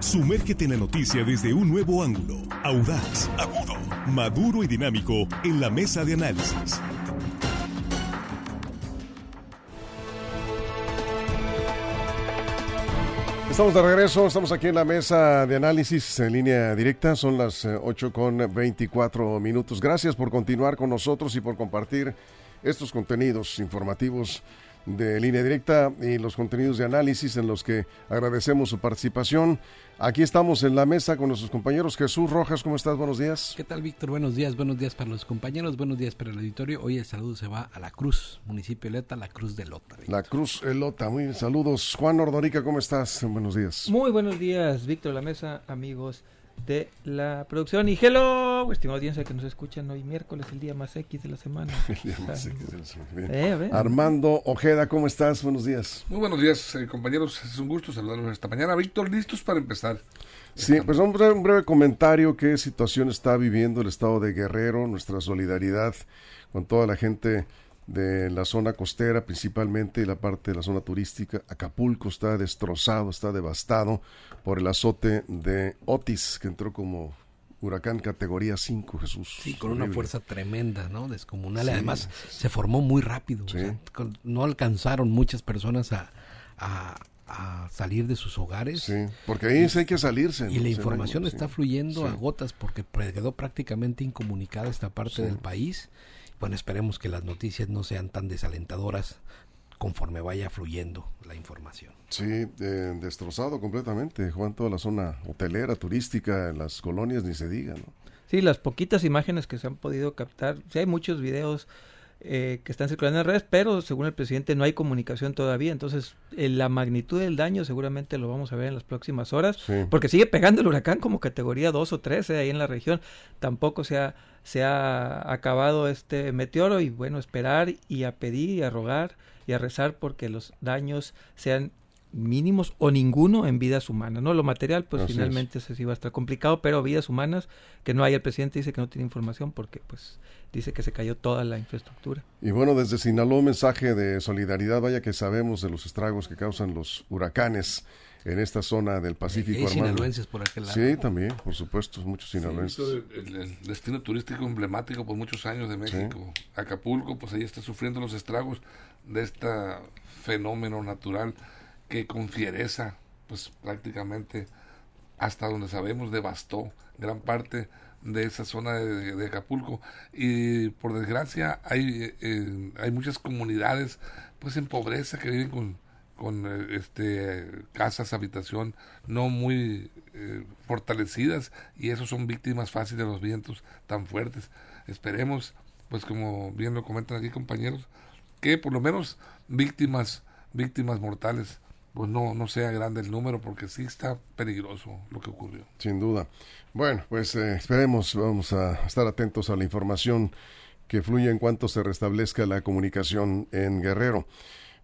Sumérgete en la noticia desde un nuevo ángulo, audaz, agudo, maduro y dinámico en la mesa de análisis. Estamos de regreso, estamos aquí en la mesa de análisis en línea directa, son las 8 eh, con 24 minutos. Gracias por continuar con nosotros y por compartir estos contenidos informativos de línea directa y los contenidos de análisis en los que agradecemos su participación. Aquí estamos en la mesa con nuestros compañeros. Jesús Rojas, ¿cómo estás? Buenos días. ¿Qué tal, Víctor? Buenos días, buenos días para los compañeros, buenos días para el auditorio. Hoy el saludo se va a La Cruz, municipio de Lota, La Cruz de Lota. La Cruz de Lota, muy bien, saludos. Juan Ordorica, ¿cómo estás? Buenos días. Muy buenos días, Víctor La Mesa, amigos de la producción. Y hello, estimada audiencia que nos escuchan hoy miércoles, el día más X de la semana. Eh, Armando Ojeda, ¿cómo estás? Buenos días. Muy buenos días, eh, compañeros. Es un gusto saludarlos esta mañana. Víctor, ¿listos para empezar? Sí, pues un breve, un breve comentario. ¿Qué situación está viviendo el estado de Guerrero? Nuestra solidaridad con toda la gente de la zona costera, principalmente la parte de la zona turística. Acapulco está destrozado, está devastado por el azote de Otis, que entró como huracán categoría 5, Jesús. Sí, con una fuerza tremenda, ¿no? Descomunal. Además, se formó muy rápido. no alcanzaron muchas personas a, salir de sus hogares. Sí, porque ahí hay que salirse. Y la información está fluyendo a gotas porque quedó prácticamente incomunicada esta parte del país bueno, esperemos que las noticias no sean tan desalentadoras conforme vaya fluyendo la información. Sí, destrozado completamente, Juan, toda la zona hotelera, turística, las colonias, ni se diga, ¿no? Sí, las poquitas imágenes que se han podido captar, sí hay muchos videos eh, que están circulando en redes, pero según el presidente no hay comunicación todavía, entonces eh, la magnitud del daño seguramente lo vamos a ver en las próximas horas, porque sigue pegando el huracán como categoría 2 o 3 eh, ahí en la región, tampoco se ha, se ha acabado este meteoro y bueno, esperar y a pedir y a rogar y a rezar porque los daños sean mínimos o ninguno en vidas humanas, ¿no? Lo material, pues finalmente se sí va a estar complicado, pero vidas humanas, que no hay, el presidente dice que no tiene información porque pues dice que se cayó toda la infraestructura. Y bueno, desde Sinaloa, mensaje de solidaridad, vaya que sabemos de los estragos que causan los huracanes en esta zona del Pacífico. Hay sinaloenses por aquel lado. Sí, también, por supuesto, muchos sinaloenses. el, destino turístico emblemático por muchos años de México. Acapulco, pues ahí está sufriendo los estragos de este fenómeno natural que con fiereza, pues prácticamente hasta donde sabemos devastó gran parte de esa zona de, Acapulco. Y por desgracia hay eh, hay muchas comunidades pues en pobreza que viven con con eh, este casas habitación no muy eh, fortalecidas y esos son víctimas fáciles de los vientos tan fuertes. Esperemos pues como bien lo comentan aquí compañeros que por lo menos víctimas víctimas mortales pues no, no sea grande el número, porque sí está peligroso lo que ocurrió. Sin duda. Bueno, pues eh, esperemos, vamos a estar atentos a la información que fluya en cuanto se restablezca la comunicación en Guerrero.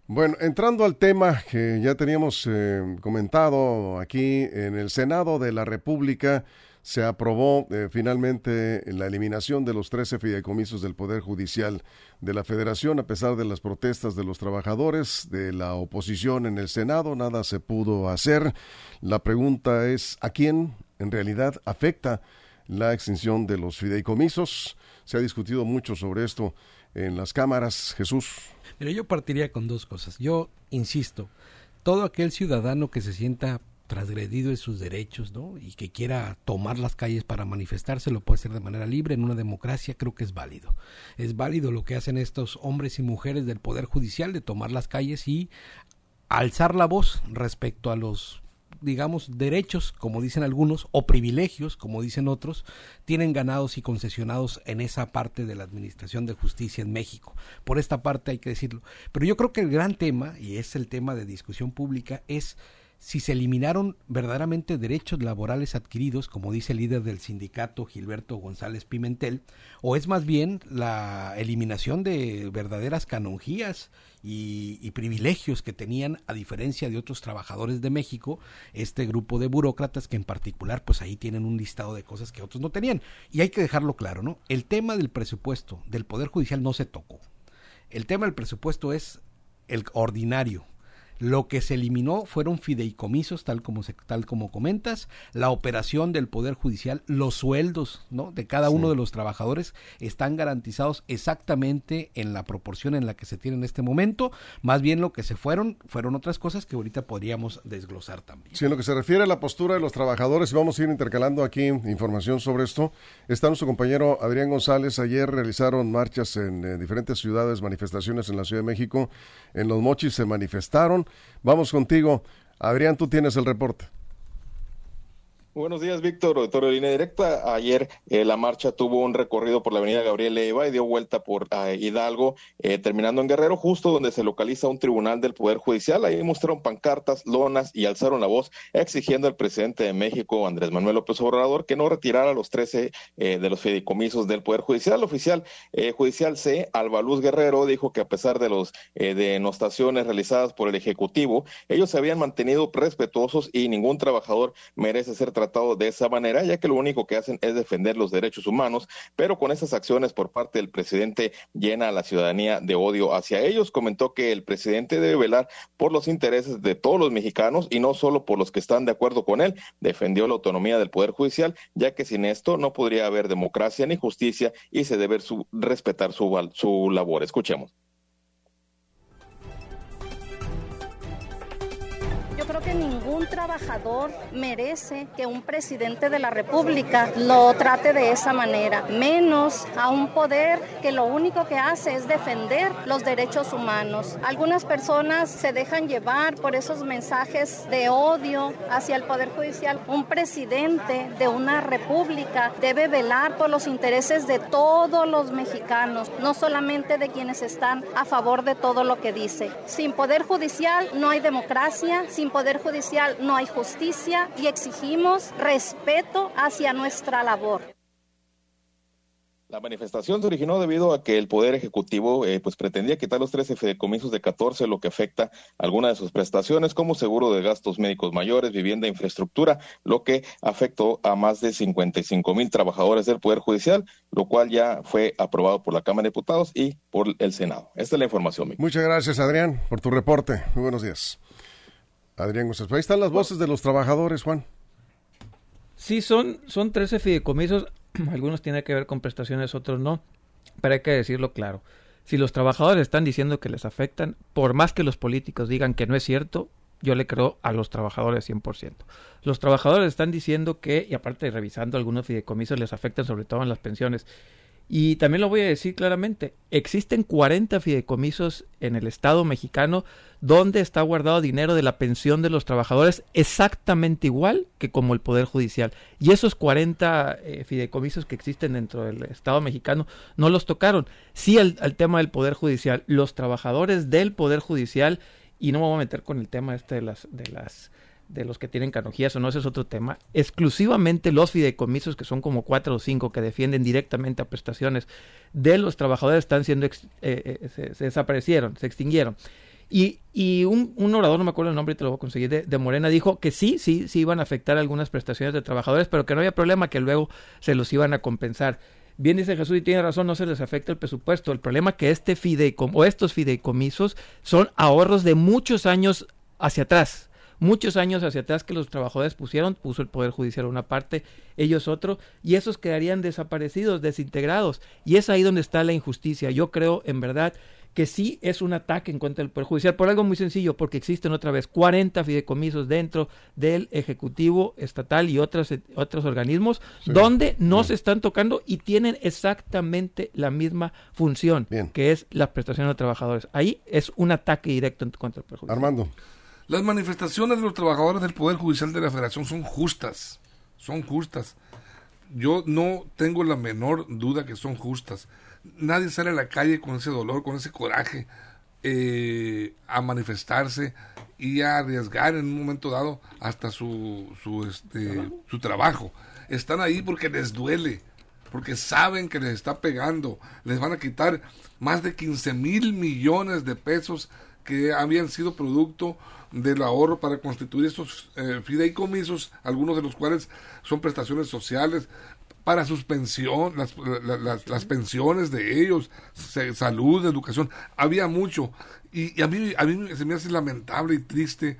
Bueno, entrando al tema que ya teníamos eh, comentado aquí en el Senado de la República, se aprobó eh, finalmente la eliminación de los 13 fideicomisos del Poder Judicial de la Federación a pesar de las protestas de los trabajadores, de la oposición en el Senado, nada se pudo hacer. La pregunta es, ¿a quién en realidad afecta la extinción de los fideicomisos? Se ha discutido mucho sobre esto en las cámaras. Jesús. Pero yo partiría con dos cosas. Yo insisto, todo aquel ciudadano que se sienta transgredido en sus derechos, ¿no? Y que quiera tomar las calles para manifestarse, lo puede hacer de manera libre en una democracia, creo que es válido. Es válido lo que hacen estos hombres y mujeres del Poder Judicial de tomar las calles y alzar la voz respecto a los digamos, derechos, como dicen algunos, o privilegios, como dicen otros, tienen ganados y concesionados en esa parte de la Administración de Justicia en México. Por esta parte hay que decirlo. Pero yo creo que el gran tema, y es el tema de discusión pública, es si se eliminaron verdaderamente derechos laborales adquiridos, como dice el líder del sindicato Gilberto González Pimentel, o es más bien la eliminación de verdaderas canonjías y, privilegios que tenían, a diferencia de otros trabajadores de México, este grupo de burócratas que en particular, pues ahí tienen un listado de cosas que otros no tenían. Y hay que dejarlo claro, ¿no? El tema del presupuesto del Poder Judicial no se tocó. El tema del presupuesto es el ordinario, Lo que se eliminó fueron fideicomisos, tal como, se, tal como comentas, la operación del Poder Judicial, los sueldos ¿no? de cada uno de los trabajadores están garantizados exactamente en la proporción en la que se tiene en este momento. Más bien lo que se fueron fueron otras cosas que ahorita podríamos desglosar también. Sí, en lo que se refiere a la postura de los trabajadores, y vamos a ir intercalando aquí información sobre esto, está nuestro compañero Adrián González. Ayer realizaron marchas en, en diferentes ciudades, manifestaciones en la Ciudad de México. En Los Mochis se manifestaron Vamos contigo. Adrián, tú tienes el reporte. Buenos días, Víctor, auditorio línea directa. Ayer eh, la marcha tuvo un recorrido por la avenida Gabriel Eva y dio vuelta por eh, Hidalgo, eh, terminando en Guerrero, justo donde se localiza un tribunal del Poder Judicial. Ahí mostraron pancartas, lonas y alzaron la voz exigiendo al presidente de México, Andrés Manuel López Obrador, que no retirara los 13 de los fideicomisos del Poder Judicial. El oficial judicial C, Albaluz Guerrero, dijo que a pesar de las denostaciones realizadas por el Ejecutivo, ellos se habían mantenido respetuosos y ningún trabajador merece ser tratado tratado de esa manera, ya que lo único que hacen es defender los derechos humanos, pero con esas acciones por parte del presidente llena a la ciudadanía de odio hacia ellos. Comentó que el presidente debe velar por los intereses de todos los mexicanos y no solo por los que están de acuerdo con él. Defendió la autonomía del Poder Judicial, ya que sin esto no podría haber democracia ni justicia y se debe su, respetar su, su labor. Escuchemos. Ningún trabajador merece que un presidente de la República lo trate de esa manera, menos a un poder que lo único que hace es defender los derechos humanos. Algunas personas se dejan llevar por esos mensajes de odio hacia el Poder Judicial. Un presidente de una república debe velar por los intereses de todos los mexicanos, no solamente de quienes están a favor de todo lo que dice. Sin Poder Judicial no hay democracia, sin Poder Judicial no hay justicia y exigimos respeto hacia nuestra labor. La manifestación se originó debido a que el Poder Ejecutivo eh, pues pretendía quitar los 13 fideicomisos de 14, lo que afecta algunas de sus prestaciones como seguro de gastos médicos mayores, vivienda, infraestructura, lo que afectó a más de 55 mil trabajadores del Poder Judicial, lo cual ya fue aprobado por la Cámara de Diputados y por el Senado. Esta es la información. Muchas gracias, Adrián, por tu reporte. Muy buenos días. Adrián González. Ahí están las voces de los trabajadores, Juan. Sí, son, son 13 fideicomisos. Algunos tienen que ver con prestaciones, otros no. Pero hay que decirlo claro. Si los trabajadores están diciendo que les afectan, por más que los políticos digan que no es cierto, yo le creo a los trabajadores 100%. Los trabajadores están diciendo que, y aparte revisando algunos fideicomisos, les afectan sobre todo en las pensiones. Y también lo voy a decir claramente, existen 40 fideicomisos en el Estado mexicano donde está guardado dinero de la pensión de los trabajadores exactamente igual que como el Poder Judicial. Y esos 40 eh, fideicomisos que existen dentro del Estado mexicano no los tocaron. Sí al, tema del Poder Judicial, los trabajadores del Poder Judicial, y no me voy a meter con el tema este de las... De las de los que tienen canojías o no, ese es otro tema. Exclusivamente los fideicomisos, que son como cuatro o cinco que defienden directamente a prestaciones de los trabajadores, están siendo, eh, eh, se, desaparecieron, se extinguieron. Y, y un, un, orador, no me acuerdo el nombre, te lo voy a conseguir, de, de, Morena, dijo que sí, sí, sí iban a afectar algunas prestaciones de trabajadores, pero que no había problema, que luego se los iban a compensar. Bien dice Jesús y tiene razón, no se les afecta el presupuesto. El problema es que este fideicom o estos fideicomisos son ahorros de muchos años hacia atrás muchos años hacia atrás que los trabajadores pusieron, puso el Poder Judicial una parte, ellos otro, y esos quedarían desaparecidos, desintegrados. Y es ahí donde está la injusticia. Yo creo, en verdad, que sí es un ataque en contra del Poder Judicial, por algo muy sencillo, porque existen otra vez 40 fideicomisos dentro del Ejecutivo Estatal y otros, otros organismos donde no se están tocando y tienen exactamente la misma función, que es la prestación de trabajadores. Ahí es un ataque directo en contra del Poder Judicial. Armando. Las manifestaciones de los trabajadores del Poder Judicial de la Federación son justas, son justas. Yo no tengo la menor duda que son justas. Nadie sale a la calle con ese dolor, con ese coraje, eh, a manifestarse y a arriesgar en un momento dado hasta su, su, este, su trabajo. Están ahí porque les duele, porque saben que les está pegando. Les van a quitar más de 15 mil millones de pesos que habían sido producto del ahorro para constituir estos eh, fideicomisos, algunos de los cuales son prestaciones sociales para sus pensiones, las, las, pensiones de ellos, salud, educación, había mucho. Y, a, mí, a mí se me hace lamentable y triste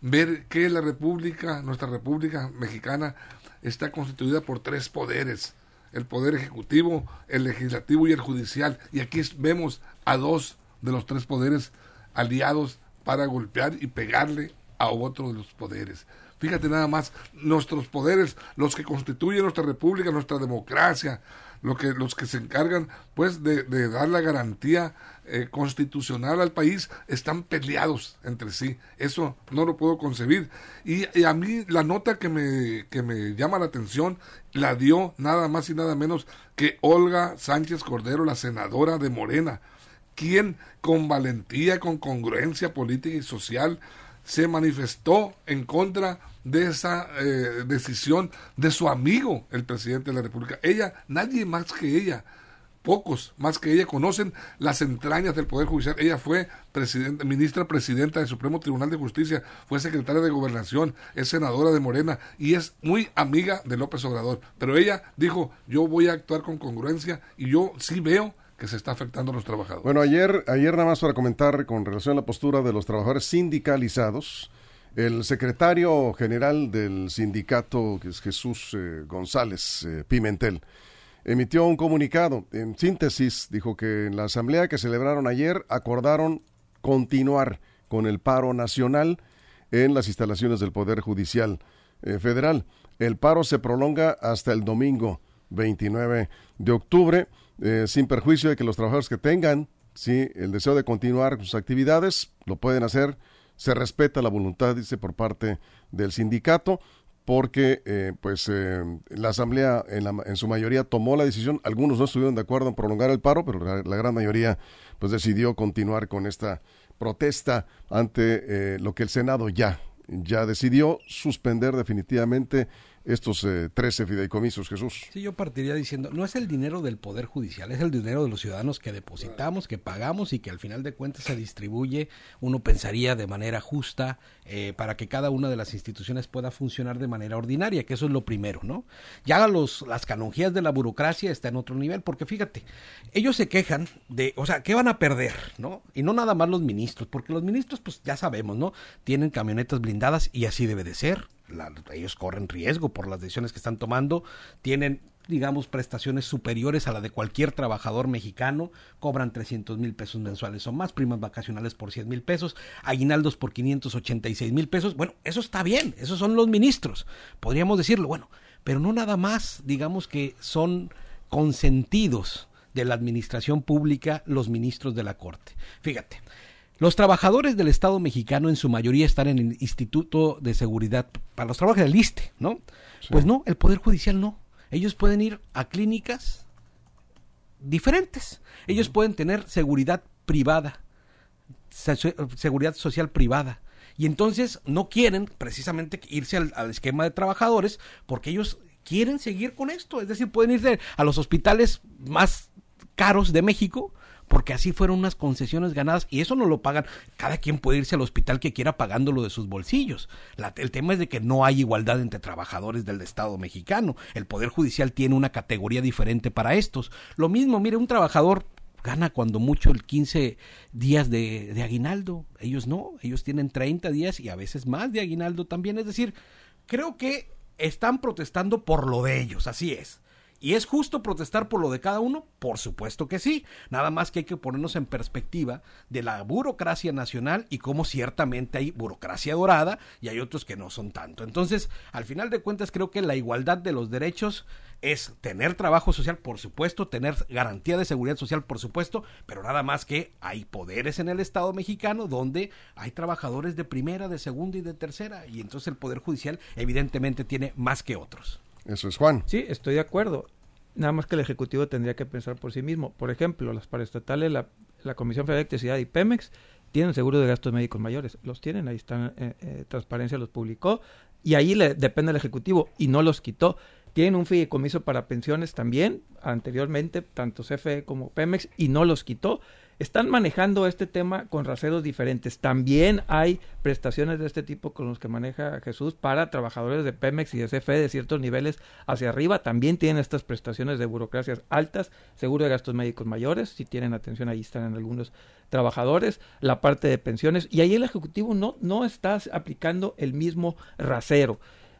ver que la República, nuestra República Mexicana, está constituida por tres poderes, el poder ejecutivo, el legislativo y el judicial. Y aquí vemos a dos de los tres poderes aliados para golpear y pegarle a otro de los poderes. Fíjate nada más, nuestros poderes, los que constituyen nuestra república, nuestra democracia, lo que, los que se encargan pues de, dar la garantía eh, constitucional al país, están peleados entre sí. Eso no lo puedo concebir. Y, y, a mí la nota que me, que me llama la atención la dio nada más y nada menos que Olga Sánchez Cordero, la senadora de Morena, quien con valentía, con congruencia política y social, se manifestó en contra de esa eh, decisión de su amigo, el presidente de la República. Ella, nadie más que ella, pocos más que ella conocen las entrañas del Poder Judicial. Ella fue ministra presidenta del Supremo Tribunal de Justicia, fue secretaria de Gobernación, es senadora de Morena y es muy amiga de López Obrador. Pero ella dijo, yo voy a actuar con congruencia y yo sí veo que se está afectando a los trabajadores. Bueno, ayer, ayer nada más para comentar con relación a la postura de los trabajadores sindicalizados, el secretario general del sindicato, que es Jesús eh, González eh, Pimentel, emitió un comunicado. En síntesis, dijo que en la asamblea que celebraron ayer acordaron continuar con el paro nacional en las instalaciones del Poder Judicial eh, Federal. El paro se prolonga hasta el domingo 29 de octubre eh, sin perjuicio de que los trabajadores que tengan ¿sí? el deseo de continuar sus actividades lo pueden hacer. Se respeta la voluntad, dice, por parte del sindicato, porque eh, pues eh, la asamblea en, la, en, su mayoría tomó la decisión. Algunos no estuvieron de acuerdo en prolongar el paro, pero la, la gran mayoría pues decidió continuar con esta protesta ante lo que el Senado ya ya decidió suspender definitivamente estos eh, 13 fideicomisos, Jesús. Sí, yo partiría diciendo, no es el dinero del Poder Judicial, es el dinero de los ciudadanos que depositamos, que pagamos y que al final de cuentas se distribuye, uno pensaría de manera justa, eh, para que cada una de las instituciones pueda funcionar de manera ordinaria, que eso es lo primero, ¿no? Ya los, las canonjías de la burocracia está en otro nivel, porque fíjate, ellos se quejan de, o sea, ¿qué van a perder, no? Y no nada más los ministros, porque los ministros, pues ya sabemos, ¿no? Tienen camionetas blindadas y así debe de ser ellos corren riesgo por las decisiones que están tomando, tienen digamos, prestaciones superiores a la de cualquier trabajador mexicano, cobran 300 mil pesos mensuales o más, primas vacacionales por 100 mil pesos, aguinaldos por 586 mil pesos. Bueno, eso está bien, esos son los ministros, podríamos decirlo, bueno, pero no nada más, digamos que son consentidos de la administración pública los ministros de la Corte. Fíjate, los trabajadores del Estado mexicano en su mayoría están en el Instituto de Seguridad para los trabajos del ISTE, ¿no? Pues no, el Poder Judicial no. Ellos pueden ir a clínicas diferentes. Ellos pueden tener seguridad privada, seguridad social privada. Y entonces no quieren precisamente irse al, al, esquema de trabajadores porque ellos quieren seguir con esto. Es decir, pueden irse a los hospitales más caros de México porque así fueron unas concesiones ganadas y eso no lo pagan. Cada quien puede irse al hospital que quiera pagándolo de sus bolsillos. el tema es de que no hay igualdad entre trabajadores del Estado mexicano. El Poder Judicial tiene una categoría diferente para estos. Lo mismo, mire, un trabajador gana cuando mucho el 15 días de, aguinaldo. Ellos no, ellos tienen 30 días y a veces más de aguinaldo también. Es decir, creo que están protestando por lo de ellos, así es. ¿Y es justo protestar por lo de cada uno? Por supuesto que sí. Nada más que hay que ponernos en perspectiva de la burocracia nacional y cómo ciertamente hay burocracia dorada y hay otros que no son tanto. Entonces, al final de cuentas, creo que la igualdad de los derechos es tener trabajo social, por supuesto, tener garantía de seguridad social, por supuesto, pero nada más que hay poderes en el Estado mexicano donde hay trabajadores de primera, de segunda y de tercera, y entonces el Poder Judicial evidentemente tiene más que otros. Eso es Juan. Sí, estoy de acuerdo. Nada más que el Ejecutivo tendría que pensar por sí mismo. Por ejemplo, las paraestatales, la, la Comisión Federal de Electricidad y Pemex tienen seguro de gastos médicos mayores. Los tienen, ahí están, eh, eh, Transparencia los publicó. Y ahí le depende el Ejecutivo y no los quitó. Tienen un fideicomiso para pensiones también, anteriormente, tanto CFE como Pemex, y no los quitó. Están manejando este tema con raseros diferentes. También hay prestaciones de este tipo con los que maneja Jesús para trabajadores de Pemex y de CFE de ciertos niveles hacia arriba. También tienen estas prestaciones de burocracias altas, seguro de gastos médicos mayores, si tienen atención ahí están en algunos trabajadores, la parte de pensiones y ahí el Ejecutivo no, no está aplicando el mismo rasero.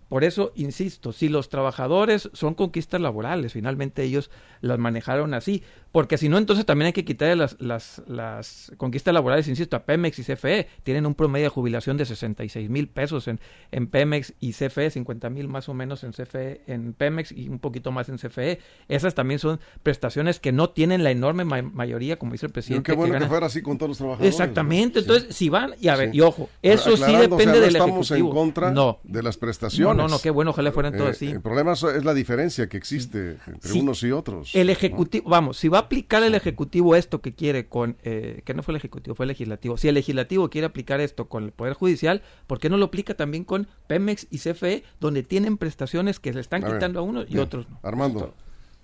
Por eso, insisto, si los trabajadores son conquistas laborales, finalmente ellos las manejaron así, porque si no, entonces también hay que quitar las, las, las conquistas laborales, insisto, a Pemex y CFE, tienen un promedio de jubilación de 66 mil pesos en, en Pemex y CFE, 50 mil más o menos en CFE, en Pemex y un poquito más en CFE. Esas también son prestaciones que no tienen la enorme mayoría, como dice el presidente. qué bueno que, fuera así con todos los trabajadores. Exactamente, entonces si van, y a ver, y ojo, eso sí depende del estamos en contra de las prestaciones. No, no, no, qué bueno, ojalá fueran todos eh, así. El problema es la diferencia que existe entre unos y otros. El Ejecutivo, vamos, si va aplicar el Ejecutivo esto que quiere con, eh, que no fue el Ejecutivo, fue el Legislativo, si el Legislativo quiere aplicar esto con el Poder Judicial, ¿por qué no lo aplica también con Pemex y CFE, donde tienen prestaciones que le están quitando a unos y otros? Armando.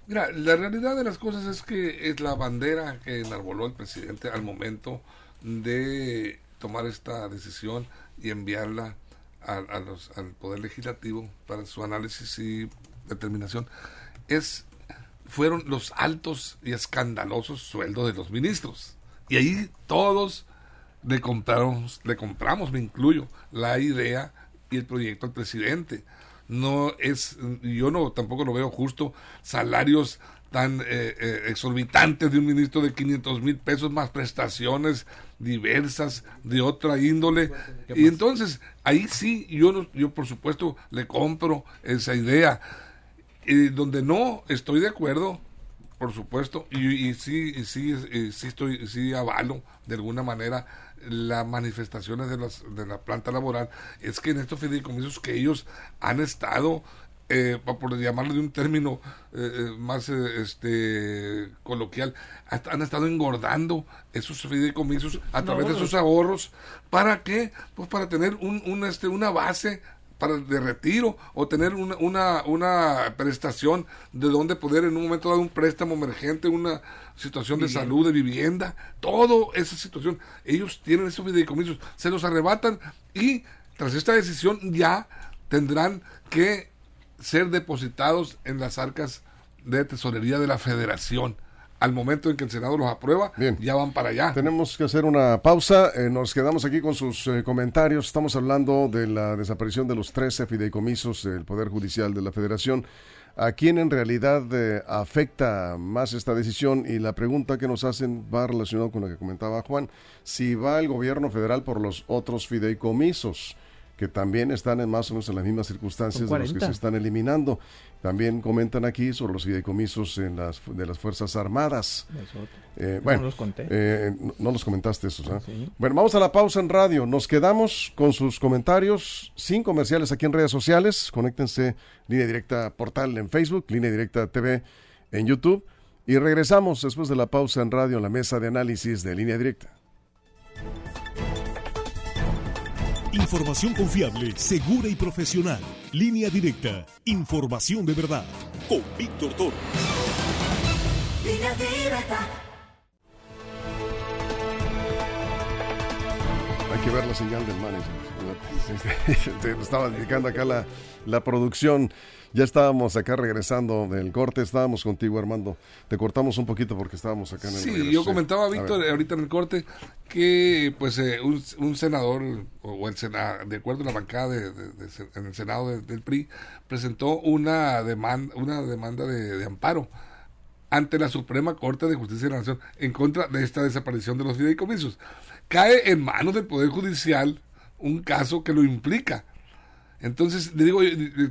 Mira, la realidad de las cosas es que es la bandera que enarboló el presidente al momento de tomar esta decisión y enviarla a, los, al Poder Legislativo para su análisis y determinación. Es fueron los altos y escandalosos sueldos de los ministros. Y ahí todos le compramos, le compramos, me incluyo, la idea y el proyecto al presidente. No es, yo no tampoco lo veo justo, salarios tan eh, eh, exorbitantes de un ministro de 500 mil pesos más prestaciones diversas de otra índole y entonces ahí sí yo yo por supuesto le compro esa idea y donde no estoy de acuerdo por supuesto y, y sí y sí sí estoy sí avalo de alguna manera las manifestaciones de, las, de la planta laboral es que en estos fideicomisos que ellos han estado eh, por llamarlo de un término eh, eh, más eh, este coloquial, han estado engordando esos fideicomisos a través de sus ahorros. ¿Para qué? Pues para tener un, este, una base para de retiro o tener una, una, una prestación de donde poder en un momento dar un préstamo emergente, una situación de salud, de vivienda, todo esa situación. Ellos tienen esos fideicomisos, se los arrebatan y tras esta decisión ya tendrán que ser depositados en las arcas de tesorería de la federación. Al momento en que el Senado los aprueba, ya van para allá. Tenemos que hacer una pausa. Eh, nos quedamos aquí con sus eh, comentarios. Estamos hablando de la desaparición de los 13 fideicomisos del Poder Judicial de la Federación. ¿A quién en realidad eh, afecta más esta decisión? Y la pregunta que nos hacen va relacionada con lo que comentaba Juan. Si va el gobierno federal por los otros fideicomisos que también están en más o menos en las mismas circunstancias de los que se están eliminando. También comentan aquí sobre los fideicomisos en las, de las Fuerzas Armadas. Eh, bueno, no los conté. Eh, no, los comentaste eso. Bueno, vamos a la pausa en radio. Nos quedamos con sus comentarios sin comerciales aquí en redes sociales. Conéctense Línea Directa Portal en Facebook, Línea Directa TV en YouTube. Y regresamos después de la pausa en radio en la mesa de análisis de Línea Directa. Información confiable, segura y profesional. Línea directa. Información de verdad. Con Víctor Toro. Línea directa. Hay que ver la señal del manager. Estaba indicando acá la, la producción. Ya estábamos acá regresando del corte, estábamos contigo Armando. Te cortamos un poquito porque estábamos acá en el Sí, yo comentaba, Víctor, ahorita en el corte, que pues eh, un, senador, o el senado, de acuerdo a la bancada de, en el Senado del PRI, presentó una demanda, una demanda de, amparo ante la Suprema Corte de Justicia de la Nación en contra de esta desaparición de los fideicomisos. Cae en manos del Poder Judicial un caso que lo implica entonces, le digo,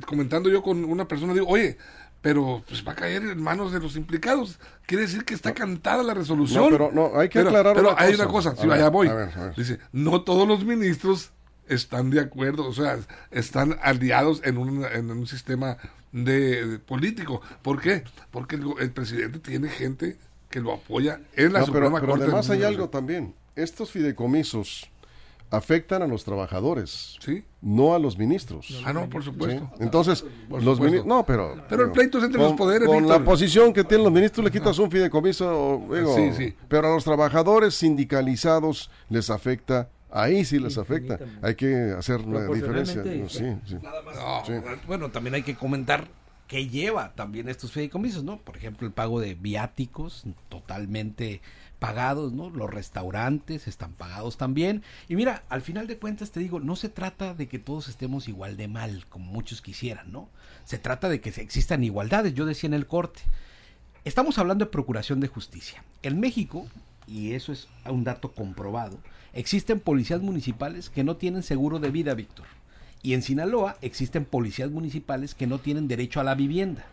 comentando yo con una persona, digo, oye, pero pues va a caer en manos de los implicados. Quiere decir que está cantada la resolución. No, pero no, hay que aclarar Pero hay una cosa, si allá voy. Dice, no todos los ministros están de acuerdo, o sea, están aliados en un, en un sistema de, político. ¿Por qué? Porque el, presidente tiene gente que lo apoya en la Suprema pero, Corte. Pero además hay algo también. Estos fideicomisos afectan a los trabajadores, Sí. no a los ministros. Ah, no, por ¿sí? supuesto. Entonces, Por los supuesto. ministros, no, pero... Pero el pleito es entre los poderes, Con Víctor. la posición que tienen los ministros le quitas un fideicomiso, digo, Sí, sí. pero a los trabajadores sindicalizados les afecta, ahí sí les afecta. Hay que hacer la diferencia. Sí, sí. No, Sí. Bueno, también hay que comentar qué lleva también estos fideicomisos, ¿no? Por ejemplo, el pago de viáticos totalmente pagados, ¿no? Los restaurantes están pagados también. Y mira, al final de cuentas te digo, no se trata de que todos estemos igual de mal, como muchos quisieran, ¿no? Se trata de que existan igualdades. Yo decía en el corte, Estamos hablando de procuración de justicia. En México, y eso es un dato comprobado, existen policías municipales que no tienen seguro de vida, Víctor. Y en Sinaloa existen policías municipales que no tienen derecho a la vivienda.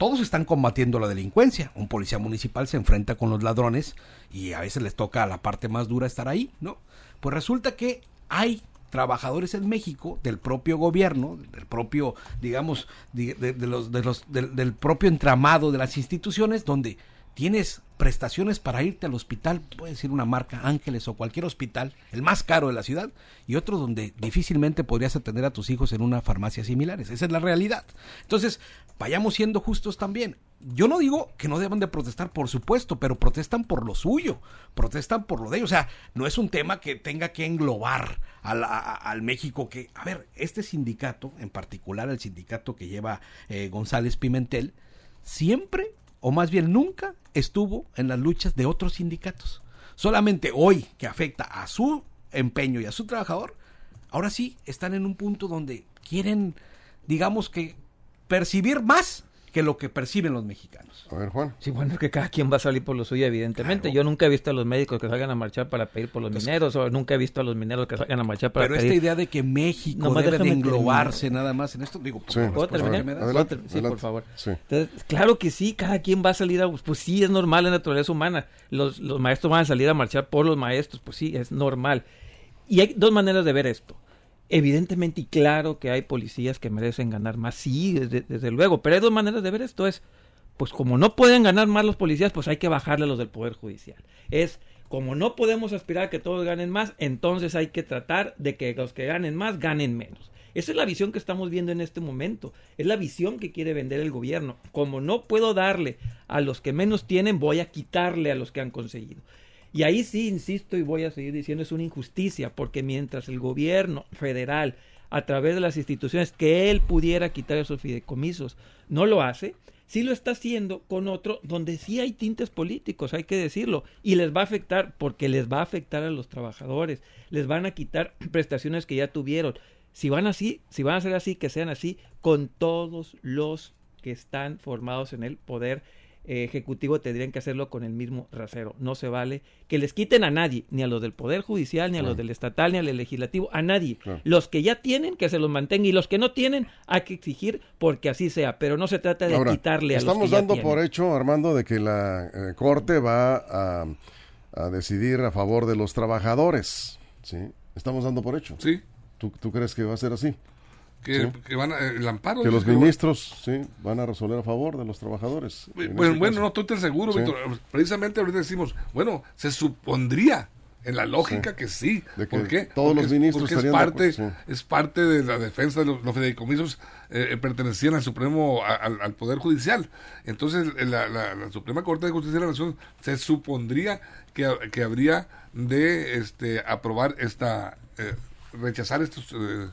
Todos están combatiendo la delincuencia. Un policía municipal se enfrenta con los ladrones y a veces les toca a la parte más dura estar ahí, ¿no? Pues resulta que hay trabajadores en México del propio gobierno, del propio, digamos, de, los, de los, del propio entramado de las instituciones, donde tienes prestaciones para irte al hospital, puede decir una marca Ángeles o cualquier hospital, el más caro de la ciudad, y otro donde difícilmente podrías atender a tus hijos en una farmacia similares. Esa es la realidad. Entonces, vayamos siendo justos también. Yo no digo que no deban de protestar, por supuesto, pero protestan por lo suyo, protestan por lo de ellos. O sea, no es un tema que tenga que englobar al México que, a ver, este sindicato, en particular el sindicato que lleva eh, González Pimentel, siempre, o más bien nunca, estuvo en las luchas de otros sindicatos. Solamente hoy, que afecta a su empeño y a su trabajador, ahora sí están en un punto donde quieren, digamos que, percibir más que lo que perciben los mexicanos. A ver, Juan. Sí, bueno, es que cada quien va a salir por lo suyo, evidentemente. Yo nunca he visto a los médicos que salgan a marchar para pedir por los mineros, o nunca he visto a los mineros que salgan a marchar para Pero pedir. esta idea de que México Nomás debe de englobarse nada más en esto, digo, Sí. ¿Puedo terminar? que me das- ¿Puedo Adelante, sí, adelante. por favor. Sí. Entonces, claro que sí, cada quien va a salir a... Pues sí, es normal la naturaleza humana. Los, los maestros van a salir a marchar por los maestros, pues sí, es normal. Y hay dos maneras de ver esto. Evidentemente y claro que hay policías que merecen ganar más, sí, desde, luego, pero hay dos maneras de ver esto. Es, pues como no pueden ganar más los policías, pues hay que bajarle los del Poder Judicial. Es, como no podemos aspirar a que todos ganen más, entonces hay que tratar de que los que ganen más ganen menos. Esa es la visión que estamos viendo en este momento. Es la visión que quiere vender el gobierno. Como no puedo darle a los que menos tienen, voy a quitarle a los que han conseguido. Y ahí sí, insisto y voy a seguir diciendo, es una injusticia, porque mientras el gobierno federal, a través de las instituciones, que él pudiera quitar esos fideicomisos, no lo hace, sí lo está haciendo con otro donde sí hay tintes políticos, hay que decirlo, y les va a afectar, porque les va a afectar a los trabajadores, les van a quitar prestaciones que ya tuvieron. Si van así, si van a ser así, que sean así con todos los que están formados en el poder eh, ejecutivo tendrían que hacerlo con el mismo rasero. No se vale que les quiten a nadie, ni a los del Poder Judicial, ni a los del Estatal, ni al del Legislativo, a nadie. Claro. Los que ya tienen, que se los mantenga, y los que no tienen, hay que exigir porque así sea. Pero no se trata de Ahora, quitarle a los estamos que ya dando tienen. por hecho, Armando, de que la eh, Corte va a, a decidir a favor de los trabajadores. ¿sí? Estamos dando por hecho. Sí, ¿Tú, tú crees que va a ser así? Que, Sí. que van a, el amparo. Que los ministros sí, van a resolver a favor de los trabajadores. en bueno, caso. no estoy tan seguro, Sí. Víctor. Precisamente ahorita decimos, bueno, se supondría en la lógica Sí. que sí. De que ¿Por qué? todos los es- ministros porque es de parte, acuerdo, sí. es parte de la defensa de los, los fideicomisos eh, pertenecían al Supremo, a- al, al Poder Judicial. Entonces, eh, la, la- la Suprema Corte de Justicia de la Nación se supondría que, que habría de este, aprobar esta, eh, rechazar estos eh,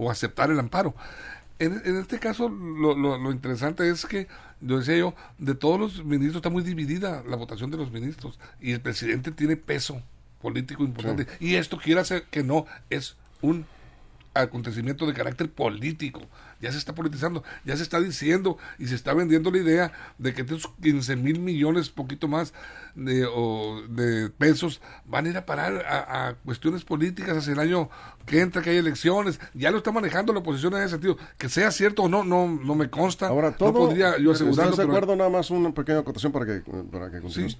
o aceptar el amparo. En, en este caso, lo, lo, lo interesante es que, yo decía yo, de todos los ministros está muy dividida la votación de los ministros y el presidente tiene peso político importante. Y esto quiere hacer que no, es un acontecimiento de carácter político. Ya se está politizando, ya se está diciendo y se está vendiendo la idea de que estos 15 mil millones, poquito más de, o de pesos, van a ir a parar a, a cuestiones políticas hacia el año que entra, que hay elecciones. Ya lo está manejando la oposición en ese sentido. Que sea cierto o no, no, no me consta. Ahora, todo. no podría yo asegurarlo. ¿Estás de pero- acuerdo? Nada más una pequeña acotación para que, para que continúes.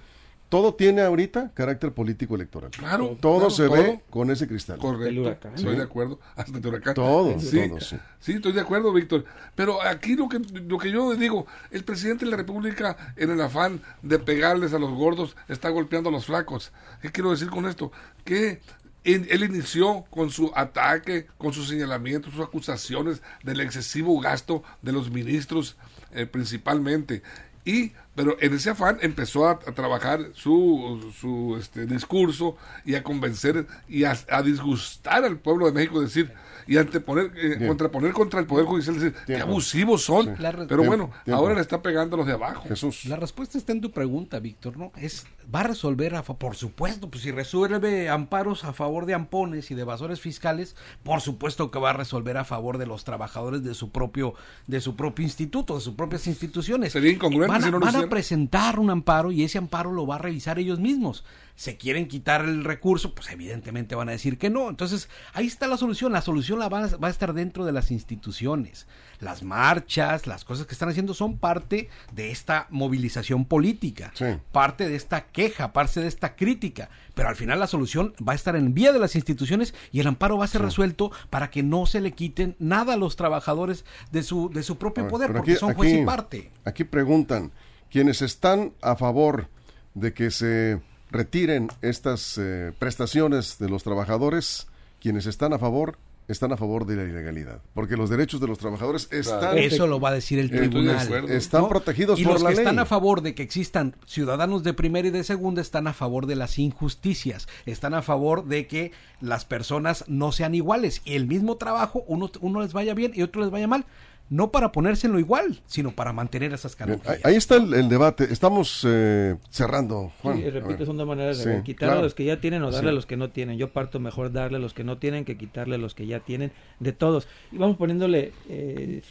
Todo tiene ahorita carácter político electoral. Claro, Todo claro, se todo. ve con ese cristal. Correcto. El huracán. Estoy Sí. de acuerdo. Hasta el huracán. Todo, sí, todo, sí. Sí, estoy de acuerdo, Víctor. Pero aquí lo que, lo que yo digo, el presidente de la República, en el afán de pegarles a los gordos, está golpeando a los flacos. ¿Qué quiero decir con esto? Que él inició con su ataque, con sus señalamientos, sus acusaciones del excesivo gasto de los ministros eh, principalmente. Y, pero en ese afán empezó a, trabajar su, su este, discurso y a convencer y a, a disgustar al pueblo de México, decir, y anteponer, eh, contraponer contra el Poder Judicial, decir, qué abusivos son. Pero bueno, ahora le está pegando a los de abajo. Jesús. La respuesta está en tu pregunta, Víctor, ¿no? Es, va a resolver, a, por supuesto, pues si resuelve amparos a favor de ampones y de evasores fiscales, por supuesto que va a resolver a favor de los trabajadores de su propio, de su propio instituto, de sus propias instituciones. Sería incongruente van, si no van a presentar un amparo y ese amparo lo va a revisar ellos mismos se quieren quitar el recurso, pues evidentemente van a decir que no. Entonces, ahí está la solución. La solución la va, a estar dentro de las instituciones. Las marchas, las cosas que están haciendo son parte de esta movilización política, parte de esta queja, parte de esta crítica. Pero al final la solución va a estar en vía de las instituciones y el amparo va a ser resuelto para que no se le quiten nada a los trabajadores de su, de su propio poder, porque son juez y parte. Aquí preguntan, quienes están a favor de que se retiren estas eh, prestaciones de los trabajadores, quienes están a favor están a favor de la ilegalidad, porque los derechos de los trabajadores están eso lo va a decir el tribunal, están protegidos y por los que están a favor de que existan ciudadanos de primera y de segunda están a favor de las injusticias, están a favor de que las personas no sean iguales y el mismo trabajo uno uno les vaya bien y otro les vaya mal no para ponérselo igual, sino para mantener esas características. Ahí está el, debate. Estamos eh, cerrando. Juan, sí, repito, son dos maneras de quitarle a los que ya tienen o darle a los que no tienen. Yo parto mejor darle a los que no tienen que quitarle a los que ya tienen de todos. Y vamos poniéndole eh,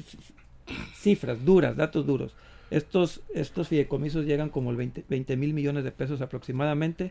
cifras duras, datos duros. Estos, estos fideicomisos llegan como el 20 mil millones de pesos aproximadamente.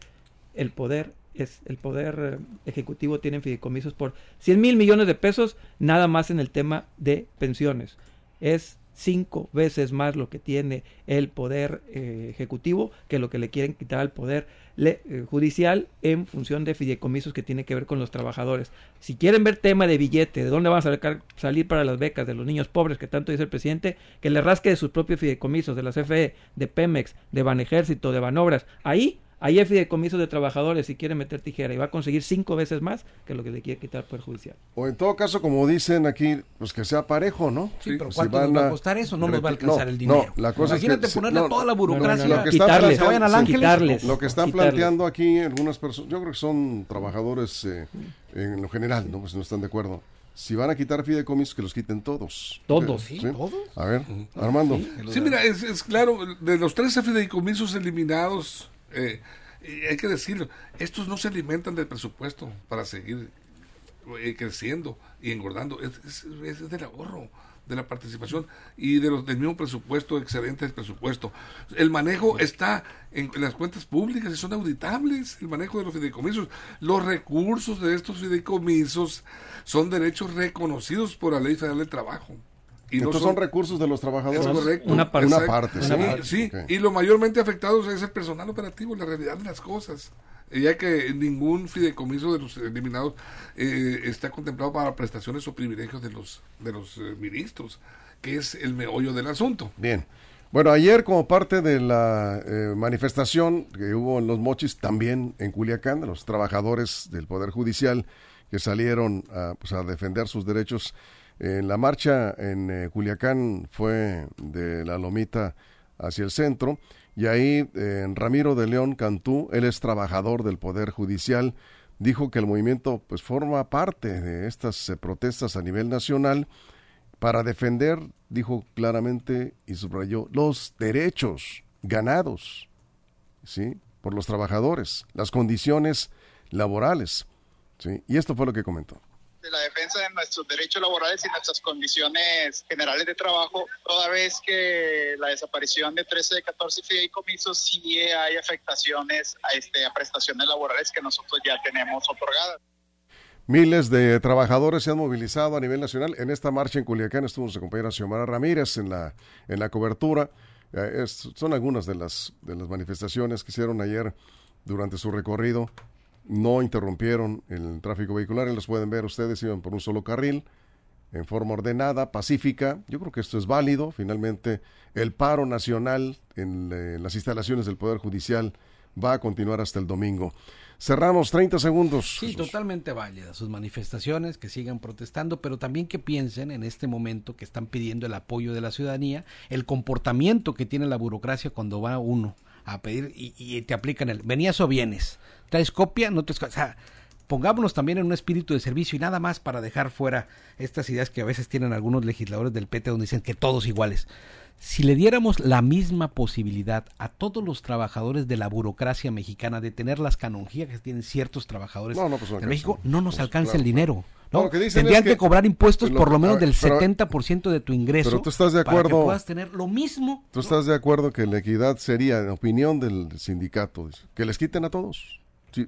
El poder es el poder eh, ejecutivo tiene fideicomisos por 100 mil millones de pesos nada más en el tema de pensiones. Es cinco veces más lo que tiene el poder eh, ejecutivo que lo que le quieren quitar al poder eh, judicial en función de fideicomisos que tiene que ver con los trabajadores. Si quieren ver tema de billete, de dónde van a salir para las becas de los niños pobres que tanto dice el presidente, que le rasque de sus propios fideicomisos, de la CFE, de Pemex, de Banejército, de Banobras. Ahí Ahí hay fideicomisos de trabajadores si quiere meter tijera y va a conseguir cinco veces más que lo que le quiere quitar el Poder Judicial. O en todo caso, como dicen aquí, pues que sea parejo, ¿no? Sí, pero ¿cuánto nos va a costar eso? No nos va a alcanzar el dinero. No, la cosa Imagínate es que, ponerle toda la burocracia, lo que quitarles, están, vayan al Ángeles. Lo que están planteando aquí algunas personas, yo creo que son trabajadores eh, en lo general, ¿no? Pues no están de acuerdo. Si van a quitar fideicomisos, que los quiten todos. Todos, ¿Sí? ¿Todos? A ver, Armando. Sí, mira, es, es, claro, de los 13 fideicomisos eliminados, eh, hay que decirlo, estos no se alimentan del presupuesto para seguir eh, creciendo y engordando, es, es, del ahorro de la participación y de los, del mismo presupuesto, excedente del presupuesto. El manejo está en, las cuentas públicas y son auditables, el manejo de los fideicomisos. Los recursos de estos fideicomisos son derechos reconocidos por la Ley Federal del Trabajo. Y Entonces no son, recursos de los trabajadores. Es correcto. Una parte. Una parte, sí. Y lo mayormente afectado es el personal operativo, la realidad de las cosas. Ya que ningún fideicomiso de los eliminados eh, está contemplado para prestaciones o privilegios de los, de los eh, ministros, que es el meollo del asunto. Bien. Bueno, ayer como parte de la eh, manifestación que hubo en Los Mochis, también en Culiacán, de los trabajadores del Poder Judicial que salieron a, pues, a defender sus derechos, en la marcha en eh, Culiacán fue de la Lomita hacia el centro y ahí en Ramiro de León Cantú, él es trabajador del Poder Judicial, dijo que el movimiento pues forma parte de estas eh, protestas a nivel nacional para defender, dijo claramente y subrayó, los derechos ganados, ¿sí? por los trabajadores, las condiciones laborales, ¿sí? Y esto fue lo que comentó de la defensa de nuestros derechos laborales y nuestras condiciones generales de trabajo, toda vez que la desaparición de 13 de 14 fideicomisos sí hay afectaciones a, este, a prestaciones laborales que nosotros ya tenemos otorgadas. Miles de trabajadores se han movilizado a nivel nacional. En esta marcha en Culiacán estuvo nuestra compañera Xiomara Ramírez en la, en la cobertura. Eh, son algunas de las, de las manifestaciones que hicieron ayer durante su recorrido no interrumpieron el tráfico vehicular, y los pueden ver ustedes, iban por un solo carril, en forma ordenada, pacífica. Yo creo que esto es válido. Finalmente, el paro nacional en, las instalaciones del Poder Judicial va a continuar hasta el domingo. Cerramos 30 segundos. Sí, totalmente válidas sus manifestaciones, que sigan protestando, pero también que piensen en este momento que están pidiendo el apoyo de la ciudadanía, el comportamiento que tiene la burocracia cuando va uno a pedir y, te aplican el venías o vienes, traes copia, no te... O sea, pongámonos también en un espíritu de servicio y nada más para dejar fuera estas ideas que a veces tienen algunos legisladores del PT donde dicen que todos iguales. Si le diéramos la misma posibilidad a todos los trabajadores de la burocracia mexicana de tener las canonjías que tienen ciertos trabajadores en pues México, no nos pues alcanza el dinero. ¿No? Tendrían que, cobrar impuestos por lo menos del 70% de tu ingreso. Pero tú estás de acuerdo. Para que puedas tener lo mismo. Tú estás de acuerdo que la equidad sería, en opinión del sindicato, que les quiten a todos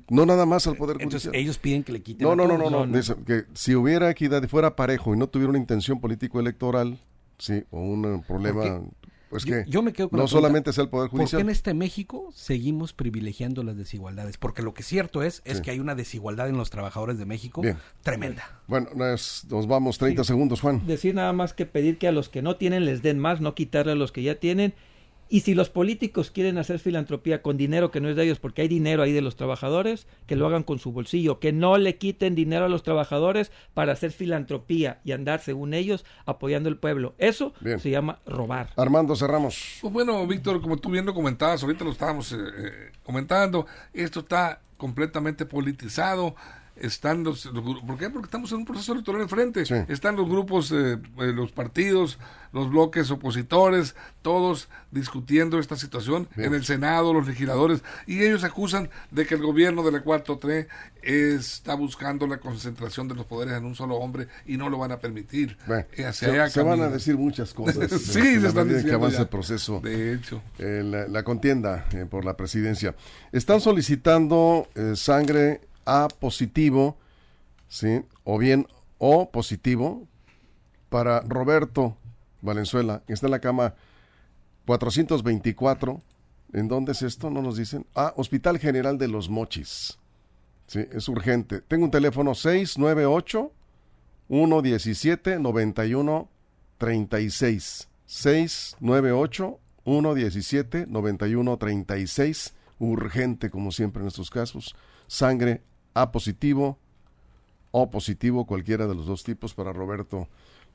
no nada más al Poder Entonces, ellos piden que le quiten. No, no, no, no, no, que si hubiera equidad y fuera parejo y no tuviera una intención político-electoral, sí, o un problema. Pues que yo, me quedo con no solamente es el Poder Judicial. ¿Por qué en este México seguimos privilegiando las desigualdades? Porque lo que cierto es, es que hay una desigualdad en los trabajadores de México tremenda. Bueno, nos, vamos 30 segundos, Juan. Decir nada más que pedir que a los que no tienen les den más, no quitarle a los que ya tienen y si los políticos quieren hacer filantropía con dinero que no es de ellos, porque hay dinero ahí de los trabajadores, que lo hagan con su bolsillo, que no le quiten dinero a los trabajadores para hacer filantropía y andar, según ellos, apoyando el pueblo. Eso se llama robar. Armando, cerramos. Pues bueno, Víctor, como tú bien lo comentabas, ahorita lo estábamos eh, eh, comentando, esto está completamente politizado están los, ¿por qué? Porque estamos en un proceso electoral enfrente. Están los grupos, eh, eh, los partidos, los bloques opositores, todos discutiendo esta situación en el Senado, los legisladores, y ellos acusan de que el gobierno de la 4T está buscando la concentración de los poderes en un solo hombre y no lo van a permitir. Eh, se, van a decir muchas cosas. sí, se están diciendo que avanza el proceso. De hecho. la, contienda por la presidencia. Están solicitando sangre a positivo, ¿sí? O bien O positivo para Roberto Valenzuela, que está en la cama 424. ¿En dónde es esto? No nos dicen. Ah, Hospital General de los Mochis. Sí, es urgente. Tengo un teléfono 698 117 91 36. 698 117 91 36. Urgente, como siempre en estos casos. Sangre a positivo o positivo, cualquiera de los dos tipos para Roberto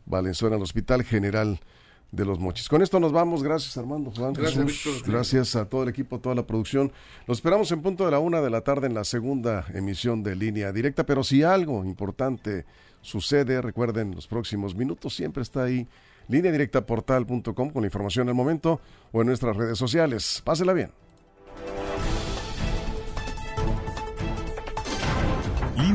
Valenzuela, el Hospital General de los Mochis. Con esto nos vamos. Gracias, Armando. gracias, gracias a todo el equipo, a toda la producción. Los esperamos en punto de la una de la tarde en la segunda emisión de Línea Directa. Pero si algo importante sucede, recuerden, los próximos minutos siempre está ahí lineadirectaportal.com con la información al momento o en nuestras redes sociales. Pásela bien.